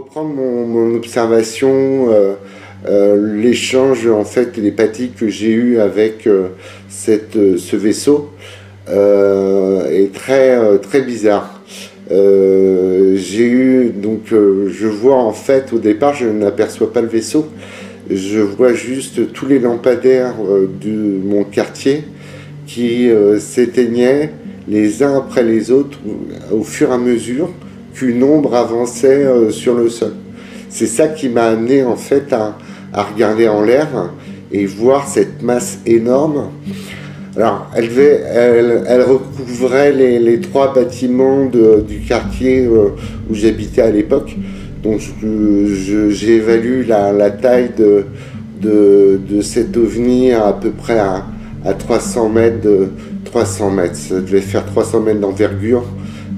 reprendre mon, observation, l'échange en fait télépathique que j'ai eu avec cette, ce vaisseau est très, très bizarre. j'ai eu, donc je vois en fait au départ, je n'aperçois pas le vaisseau, je vois juste tous les lampadaires de mon quartier qui s'éteignaient les uns après les autres au fur et à mesure qu'une ombre avançait euh, sur le sol. C'est ça qui m'a amené en fait à, regarder en l'air et voir cette masse énorme. Alors, elle, elle, recouvrait les, trois bâtiments du quartier euh, où j'habitais à l'époque. Donc, j'évalue la, la, taille de, de, cet ovni à, peu près à, à 300 mètres. De, 300 mètres, ça devait faire 300 mètres d'envergure.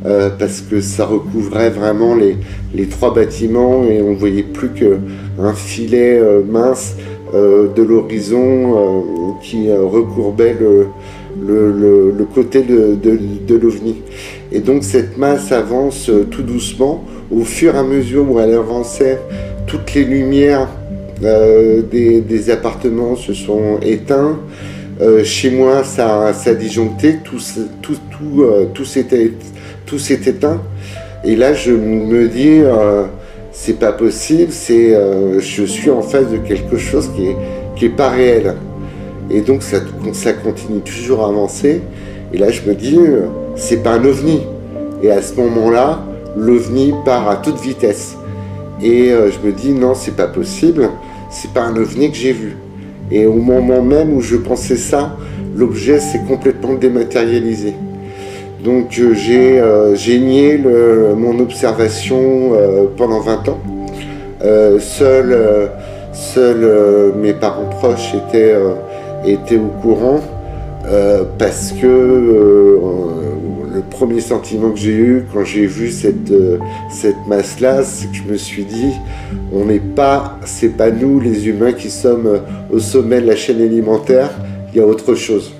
Euh, parce que ça recouvrait vraiment les, trois bâtiments et on voyait plus qu'un filet euh, mince euh, de l'horizon qui recourbait le, côté de, l'OVNI. Et donc cette masse avance tout doucement. Au fur et à mesure où elle avançait, toutes les lumières des, appartements se sont éteintes. chez moi, ça, ça a disjoncté, tout, tout, tout, tout s'était tout s'est éteint. Et là, je me dis, euh, c'est pas possible, c'est, euh, je suis en face de quelque chose qui est, pas réel. Et donc, ça, ça continue toujours à avancer. Et là, je me dis, euh, c'est pas un ovni. Et à ce moment-là, l'ovni part à toute vitesse. Et je me dis, non, c'est pas possible, c'est pas un ovni que j'ai vu. Et au moment même où je pensais ça, l'objet s'est complètement dématérialisé. Donc euh, j'ai euh, nié mon observation euh, pendant 20 ans. seuls seul, mes parents proches étaient, étaient au courant parce que le premier sentiment que j'ai eu quand j'ai vu cette, cette masse-là, c'est que je me suis dit, on n'est pas, c'est pas nous les humains qui sommes au sommet de la chaîne alimentaire, il y a autre chose.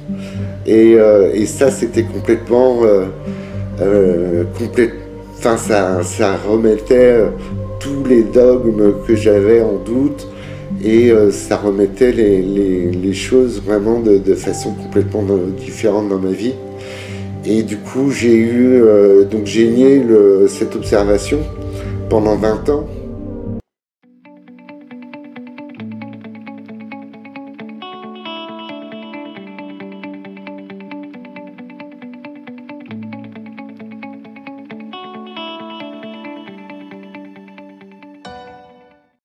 Euh, et, ça, c'était complètement. Euh, euh, enfin, ça, ça remettait tous les dogmes que j'avais en doute et ça remettait les, choses vraiment de, façon complètement différente dans ma vie. Et du coup, j'ai eu, donc j'ai nié cette observation pendant 20 ans.